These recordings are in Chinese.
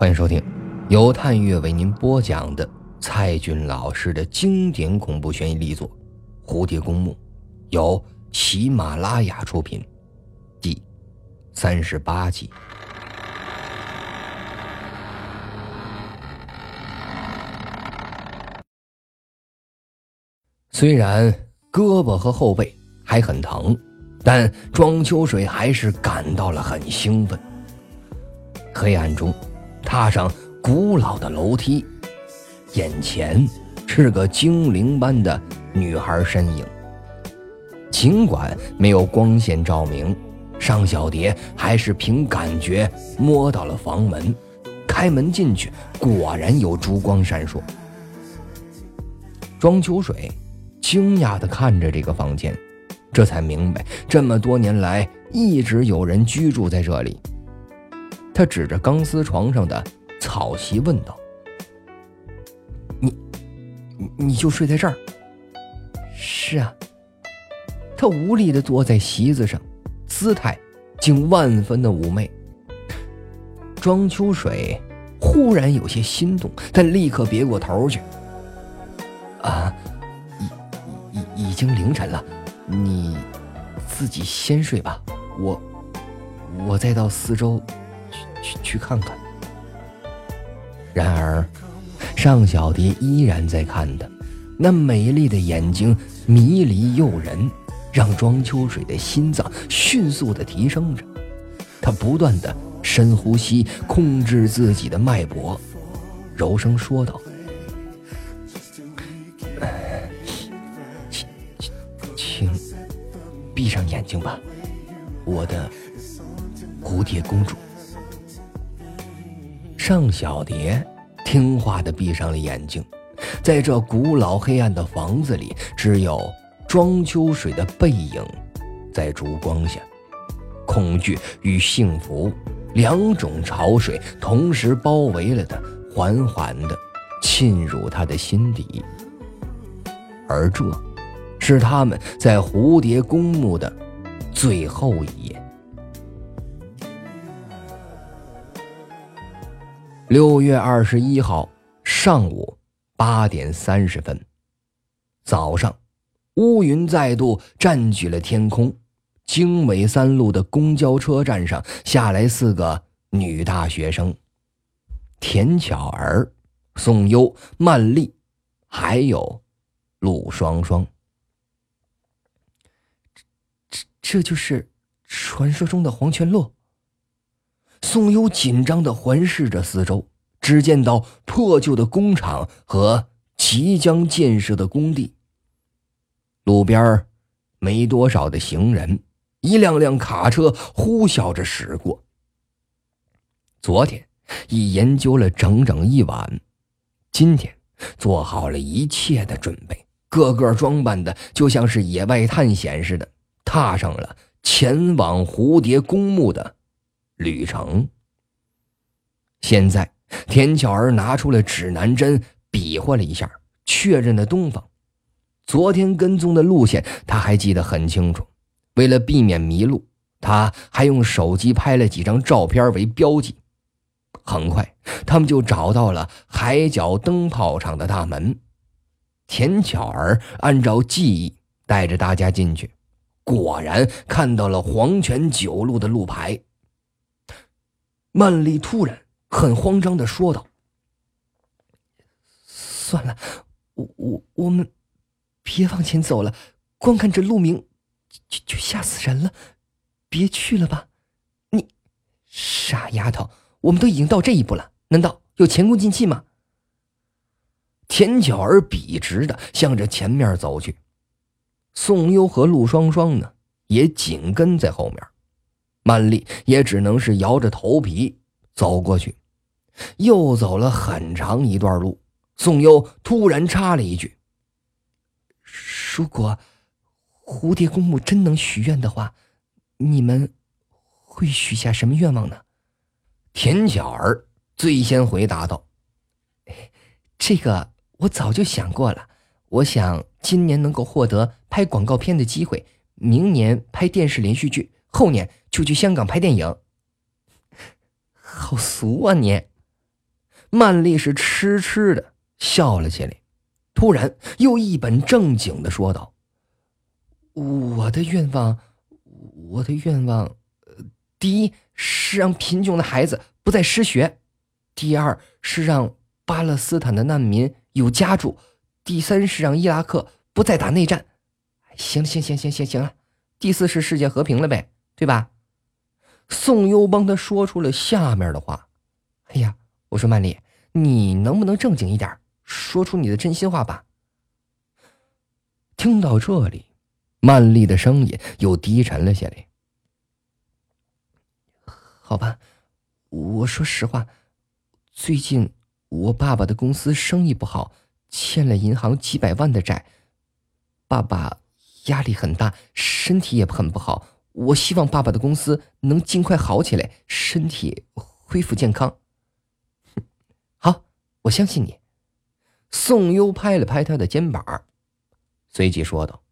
欢迎收听由探月为您播讲的蔡骏老师的经典恐怖悬疑力作《蝴蝶公墓》，由喜马拉雅出品，第三十八集。虽然胳膊和后背还很疼，但庄秋水还是感到了很兴奋。黑暗中。踏上古老的楼梯，眼前是个精灵般的女孩身影。尽管没有光线照明，尚小蝶还是凭感觉摸到了房门，开门进去，果然有烛光闪烁。庄秋水惊讶地看着这个房间，这才明白这么多年来一直有人居住在这里。他指着钢丝床上的草席问道：“你，你就睡在这儿？”“是啊。”他无力的坐在席子上，姿态竟万分的妩媚。庄秋水忽然有些心动，但立刻别过头去。“啊，已已已经凌晨了，你自己先睡吧，我我再到四周。”去看看。然而，尚小蝶依然在看他，那美丽的眼睛迷离诱人，让庄秋水的心脏迅速的提升着。他不断的深呼吸，控制自己的脉搏，柔声说道：“请请闭上眼睛吧，我的蝴蝶公主。”尚小蝶听话的闭上了眼睛，在这古老黑暗的房子里，只有庄秋水的背影在烛光下，恐惧与幸福两种潮水同时包围了他，缓缓的沁入他的心底。而这，是他们在蝴蝶公墓的最后一夜。六月二十一号上午八点三十分，早上，乌云再度占据了天空。经纬三路的公交车站上下来四个女大学生：田巧儿、宋优、曼丽，还有陆双双。这这这就是传说中的黄泉路。宋优紧张的环视着四周，只见到破旧的工厂和即将建设的工地。路边没多少的行人，一辆辆卡车呼啸着驶过。昨天已研究了整整一晚，今天做好了一切的准备，个个装扮的就像是野外探险似的，踏上了前往蝴蝶公墓的。旅程。现在，田巧儿拿出了指南针，比划了一下，确认了东方。昨天跟踪的路线，他还记得很清楚。为了避免迷路，他还用手机拍了几张照片为标记。很快，他们就找到了海角灯泡厂的大门。田巧儿按照记忆带着大家进去，果然看到了黄泉九路的路牌。曼丽突然很慌张的说道：“算了，我我我们别往前走了，光看这路名就就吓死人了，别去了吧。”你傻丫头，我们都已经到这一步了，难道有前功尽弃吗？田巧儿笔直的向着前面走去，宋优和陆双双呢也紧跟在后面。曼丽也只能是摇着头皮走过去，又走了很长一段路。宋优突然插了一句：“如果蝴蝶公墓真能许愿的话，你们会许下什么愿望呢？”田巧儿最先回答道：“这个我早就想过了。我想今年能够获得拍广告片的机会，明年拍电视连续剧。”后年就去香港拍电影。好俗啊你！曼丽是痴痴的笑了起来，突然又一本正经的说道：“我的愿望，我的愿望，第一是让贫穷的孩子不再失学，第二是让巴勒斯坦的难民有家住，第三是让伊拉克不再打内战。行行行行行行了，第四是世界和平了呗，对吧？”宋优帮他说出了下面的话。哎呀，我说曼丽，你能不能正经一点，说出你的真心话吧？听到这里，曼丽的声音又低沉了下来。好吧，我说实话，最近我爸爸的公司生意不好，欠了银行几百万的债，爸爸压力很大，身体也很不好。我希望爸爸的公司能尽快好起来，身体恢复健康。好，我相信你。宋优拍了拍他的肩膀，随即说道：“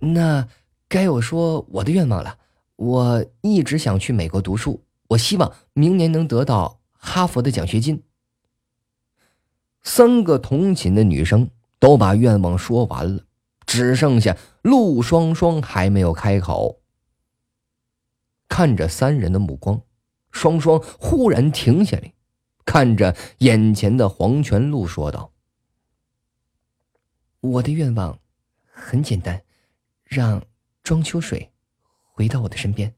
那该我说我的愿望了。我一直想去美国读书，我希望明年能得到哈佛的奖学金。”三个同寝的女生都把愿望说完了，只剩下陆双双还没有开口。看着三人的目光，双双忽然停下来，看着眼前的黄泉路说道：“我的愿望很简单，让庄秋水回到我的身边。”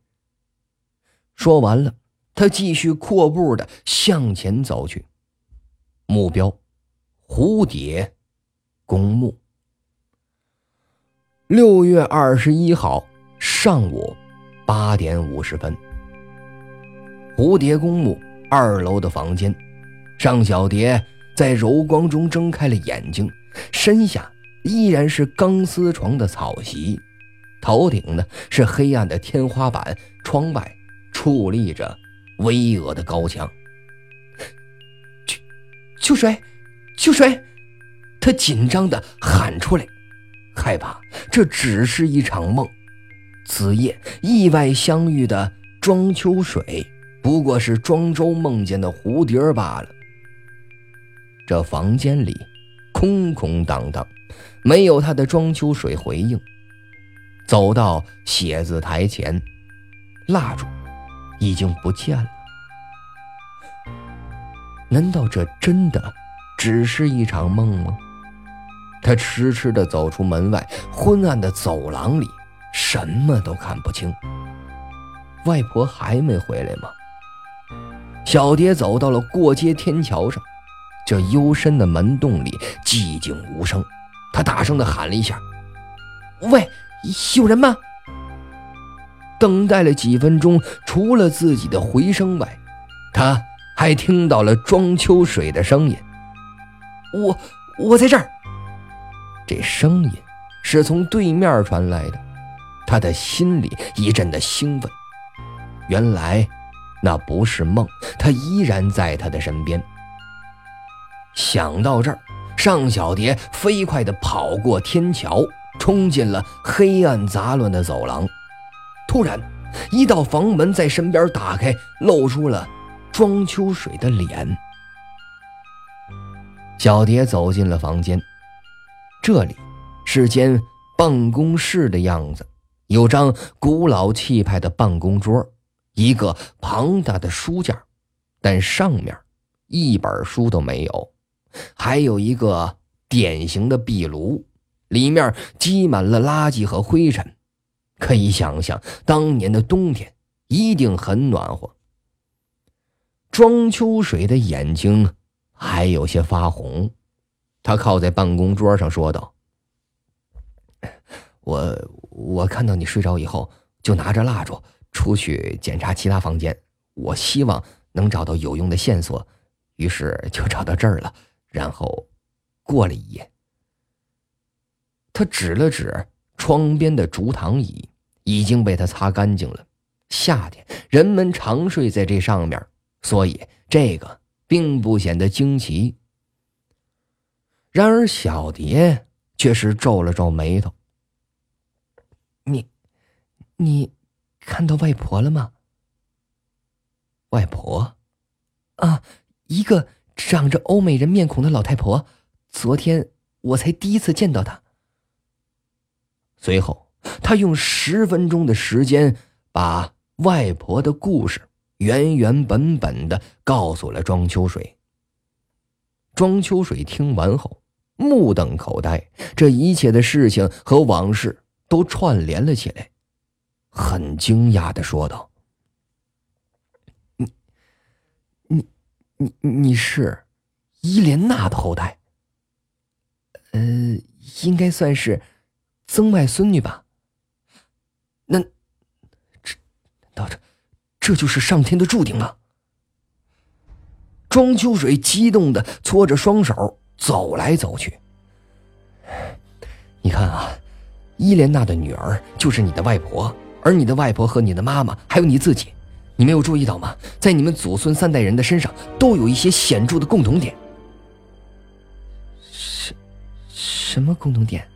说完了，他继续阔步的向前走去，目标：蝴蝶公墓。六月二十一号上午。八点五十分，蝴蝶公墓二楼的房间，尚小蝶在柔光中睁开了眼睛，身下依然是钢丝床的草席，头顶呢是黑暗的天花板，窗外矗立着巍峨的高墙。秋秋水，秋水，他紧张的喊出来，害怕这只是一场梦。此夜意外相遇的庄秋水，不过是庄周梦见的蝴蝶罢了。这房间里空空荡荡，没有他的庄秋水回应。走到写字台前，蜡烛已经不见了。难道这真的只是一场梦吗？他痴痴地走出门外，昏暗的走廊里。什么都看不清。外婆还没回来吗？小蝶走到了过街天桥上，这幽深的门洞里寂静无声。她大声的喊了一下：“喂，有人吗？”等待了几分钟，除了自己的回声外，他还听到了庄秋水的声音：“我，我在这儿。”这声音是从对面传来的。他的心里一阵的兴奋，原来那不是梦，他依然在他的身边。想到这儿，尚小蝶飞快地跑过天桥，冲进了黑暗杂乱的走廊。突然，一道房门在身边打开，露出了庄秋水的脸。小蝶走进了房间，这里是间办公室的样子。有张古老气派的办公桌，一个庞大的书架，但上面一本书都没有。还有一个典型的壁炉，里面积满了垃圾和灰尘。可以想象，当年的冬天一定很暖和。庄秋水的眼睛还有些发红，他靠在办公桌上说道：“我。”我看到你睡着以后，就拿着蜡烛出去检查其他房间。我希望能找到有用的线索，于是 就找到这儿了。然后过了一夜，他指了指窗边的竹躺椅，已经被他擦干净了。夏天人们常睡在这上面，所以这个并不显得惊奇。然而小蝶却是皱了皱眉头。你，你看到外婆了吗？外婆，啊，一个长着欧美人面孔的老太婆。昨天我才第一次见到她。随后，他用十分钟的时间把外婆的故事原原本本的告诉了庄秋水。庄秋水听完后目瞪口呆，这一切的事情和往事都串联了起来，很惊讶的说道：“你、你、你、你是伊莲娜的后代？呃，应该算是。”曾外孙女吧？那这难道这这就是上天的注定吗？庄秋水激动的搓着双手走来走去。你看啊，伊莲娜的女儿就是你的外婆，而你的外婆和你的妈妈还有你自己，你没有注意到吗？在你们祖孙三代人的身上都有一些显著的共同点。什什么共同点？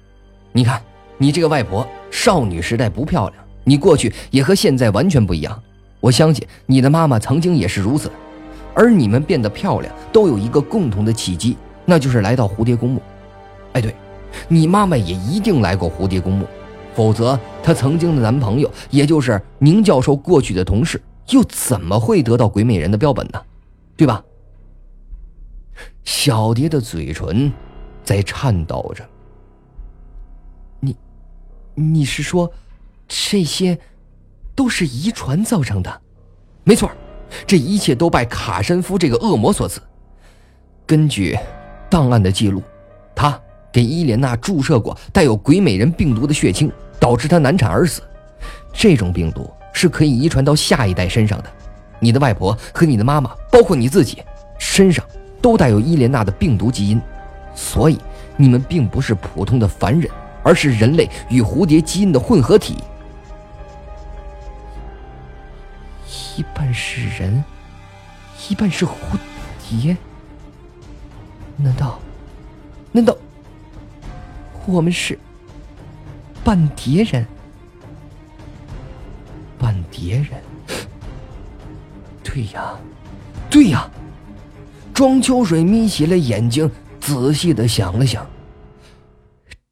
你看。你这个外婆少女时代不漂亮，你过去也和现在完全不一样。我相信你的妈妈曾经也是如此，而你们变得漂亮都有一个共同的契机，那就是来到蝴蝶公墓。哎，对，你妈妈也一定来过蝴蝶公墓，否则她曾经的男朋友，也就是宁教授过去的同事，又怎么会得到鬼美人的标本呢？对吧？小蝶的嘴唇在颤抖着。你你是说，这些都是遗传造成的？没错，这一切都拜卡申夫这个恶魔所赐。根据档案的记录，他给伊莲娜注射过带有鬼美人病毒的血清，导致她难产而死。这种病毒是可以遗传到下一代身上的。你的外婆和你的妈妈，包括你自己，身上都带有伊莲娜的病毒基因，所以你们并不是普通的凡人。而是人类与蝴蝶基因的混合体，一半是人，一半是蝴蝶。难道，难道我们是半蝶人？半蝶人？对呀，对呀。庄秋水眯起了眼睛，仔细的想了想。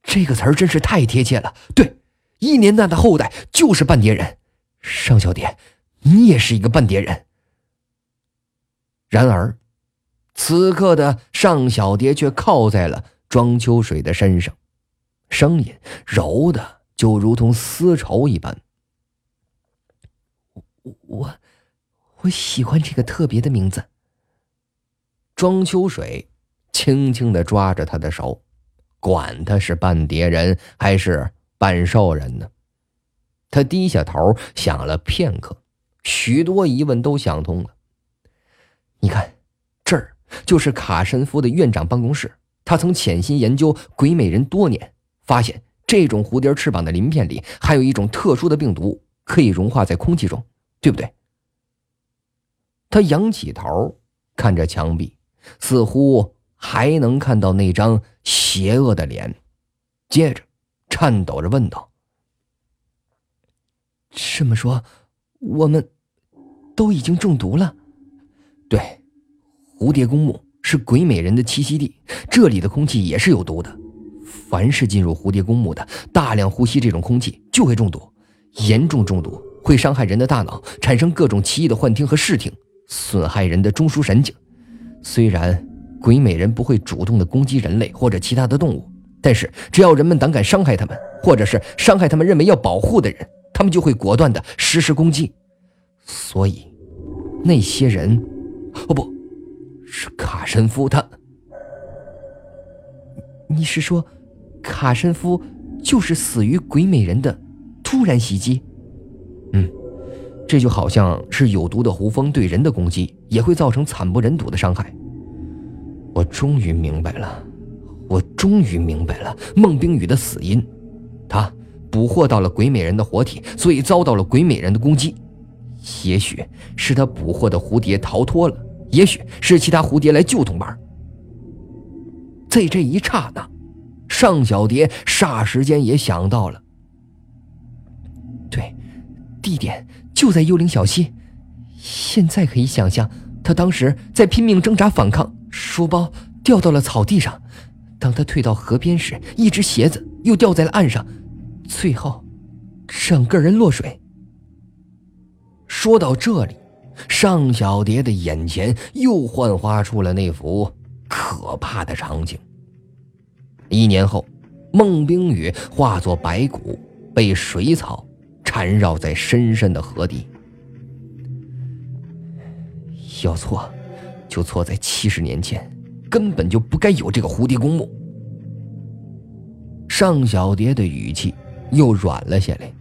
这个词儿真是太贴切了。对，伊莲娜的后代就是半蝶人。尚小蝶，你也是一个半蝶人。然而，此刻的尚小蝶却靠在了庄秋水的身上，声音柔的就如同丝绸一般。我我我喜欢这个特别的名字。庄秋水轻轻的抓着他的手。管他是半蝶人还是半兽人呢？他低下头想了片刻，许多疑问都想通了。你看，这儿就是卡申夫的院长办公室。他曾潜心研究鬼美人多年，发现这种蝴蝶翅膀的鳞片里还有一种特殊的病毒，可以融化在空气中，对不对？他仰起头看着墙壁，似乎还能看到那张。邪恶的脸，接着颤抖着问道：“这么说，我们都已经中毒了？”“对，蝴蝶公墓是鬼美人的栖息地，这里的空气也是有毒的。凡是进入蝴蝶公墓的，大量呼吸这种空气就会中毒，严重中毒会伤害人的大脑，产生各种奇异的幻听和视听，损害人的中枢神经。虽然……”鬼美人不会主动的攻击人类或者其他的动物，但是只要人们胆敢伤害他们，或者是伤害他们认为要保护的人，他们就会果断的实施攻击。所以，那些人，哦不，是卡神夫他。你是说，卡申夫就是死于鬼美人的突然袭击？嗯，这就好像是有毒的胡蜂对人的攻击也会造成惨不忍睹的伤害。我终于明白了，我终于明白了孟冰雨的死因。他捕获到了鬼美人的活体，所以遭到了鬼美人的攻击。也许是他捕获的蝴蝶逃脱了，也许是其他蝴蝶来救同伴。在这一刹那，尚小蝶霎时间也想到了，对，地点就在幽灵小溪。现在可以想象，他当时在拼命挣扎反抗。书包掉到了草地上。当他退到河边时，一只鞋子又掉在了岸上，最后，整个人落水。说到这里，尚小蝶的眼前又幻化出了那幅可怕的场景。一年后，孟冰雨化作白骨，被水草缠绕在深深的河底。要错，就错在七十年前。根本就不该有这个蝴蝶公墓。尚小蝶的语气又软了下来。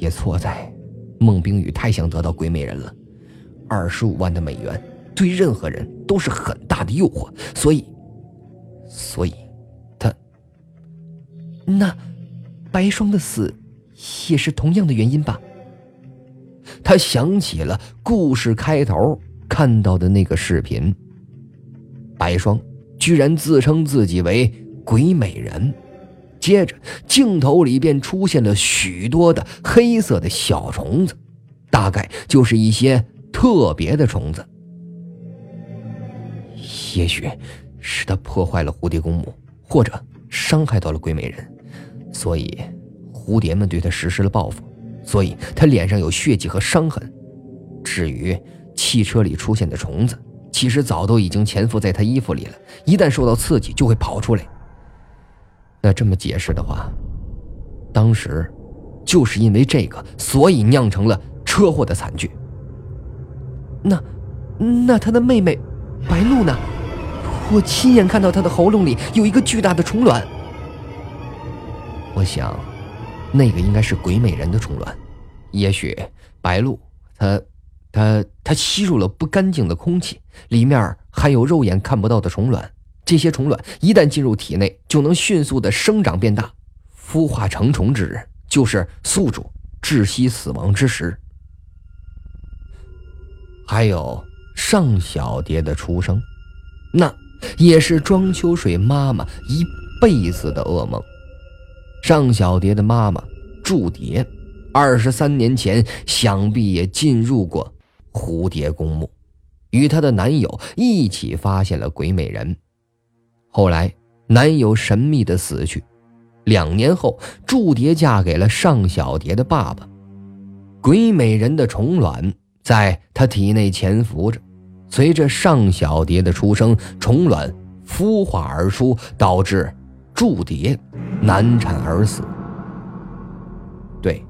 也错在，孟冰雨太想得到鬼美人了，二十五万的美元对任何人都是很大的诱惑，所以，所以，他，那，白霜的死，也是同样的原因吧？他想起了故事开头看到的那个视频。白霜居然自称自己为鬼美人，接着镜头里便出现了许多的黑色的小虫子，大概就是一些特别的虫子。也许是他破坏了蝴蝶公墓，或者伤害到了鬼美人，所以蝴蝶们对他实施了报复，所以他脸上有血迹和伤痕。至于汽车里出现的虫子。其实早都已经潜伏在他衣服里了，一旦受到刺激就会跑出来。那这么解释的话，当时就是因为这个，所以酿成了车祸的惨剧。那，那他的妹妹白露呢？我亲眼看到他的喉咙里有一个巨大的虫卵。我想，那个应该是鬼美人的虫卵。也许白露她。他他吸入了不干净的空气，里面含有肉眼看不到的虫卵。这些虫卵一旦进入体内，就能迅速的生长变大，孵化成虫之日，就是宿主窒息死亡之时。还有尚小蝶的出生，那也是庄秋水妈妈一辈子的噩梦。尚小蝶的妈妈祝蝶，二十三年前想必也进入过。蝴蝶公墓，与她的男友一起发现了鬼美人。后来，男友神秘的死去。两年后，祝蝶嫁给了尚小蝶的爸爸。鬼美人的虫卵在她体内潜伏着，随着上小蝶的出生，虫卵孵化而出，导致祝蝶难产而死。对。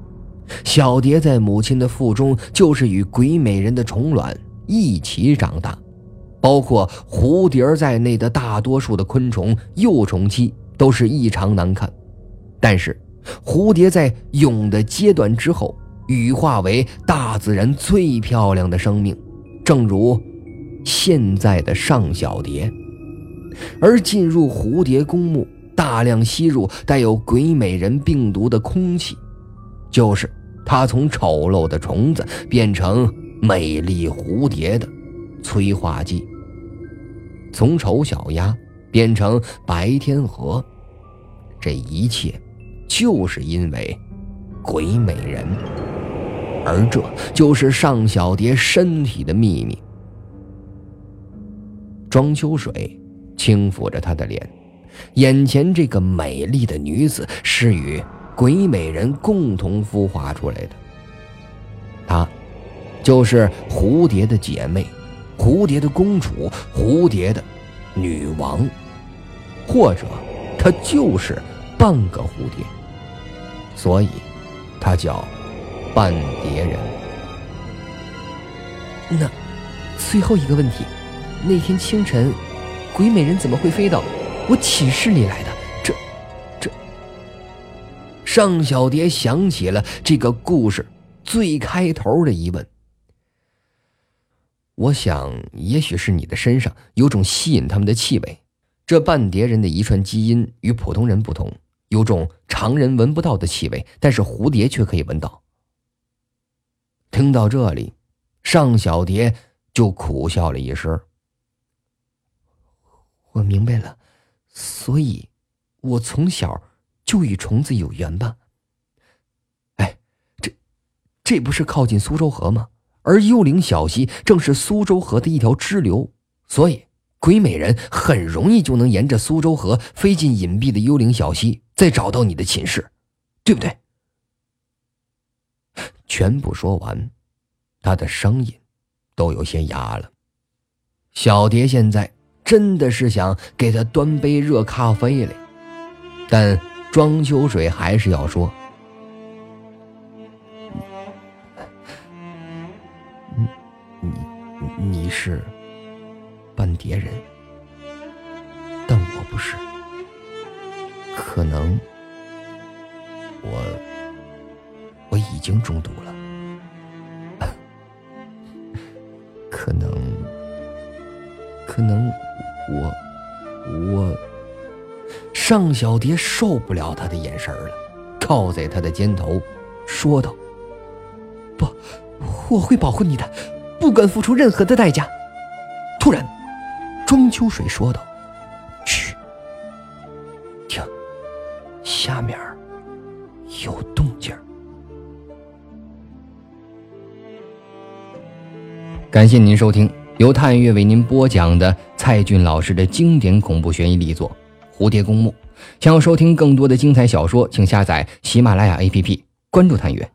小蝶在母亲的腹中，就是与鬼美人的虫卵一起长大，包括蝴蝶在内的大多数的昆虫幼虫期都是异常难看。但是，蝴蝶在蛹的阶段之后，羽化为大自然最漂亮的生命，正如现在的尚小蝶。而进入蝴蝶公墓，大量吸入带有鬼美人病毒的空气，就是。他从丑陋的虫子变成美丽蝴蝶的催化剂，从丑小鸭变成白天鹅，这一切就是因为鬼美人，而这就是尚小蝶身体的秘密。庄秋水轻抚着她的脸，眼前这个美丽的女子是与。鬼美人共同孵化出来的，她就是蝴蝶的姐妹，蝴蝶的公主，蝴蝶的女王，或者她就是半个蝴蝶，所以她叫半蝶人。那最后一个问题，那天清晨，鬼美人怎么会飞到我寝室里来的？这、这尚小蝶想起了这个故事最开头的疑问。我想，也许是你的身上有种吸引他们的气味。这半蝶人的遗传基因与普通人不同，有种常人闻不到的气味，但是蝴蝶却可以闻到。听到这里，尚小蝶就苦笑了一声。我明白了，所以，我从小。就与虫子有缘吧。哎，这，这不是靠近苏州河吗？而幽灵小溪正是苏州河的一条支流，所以鬼美人很容易就能沿着苏州河飞进隐蔽的幽灵小溪，再找到你的寝室，对不对？全部说完，他的声音都有些哑了。小蝶现在真的是想给他端杯热咖啡来，但庄秋水还是要说：“你你你是半蝶人，但我不是，可能我。”我已经中毒了，可能，可能我我尚小蝶受不了他的眼神了，靠在他的肩头，说道：“不，我会保护你的，不管付出任何的代价。”突然，庄秋水说道：“嘘，听，下面有动静。”感谢您收听由探月为您播讲的蔡骏老师的经典恐怖悬疑力作《蝴蝶公墓》。想要收听更多的精彩小说，请下载喜马拉雅 APP，关注探月。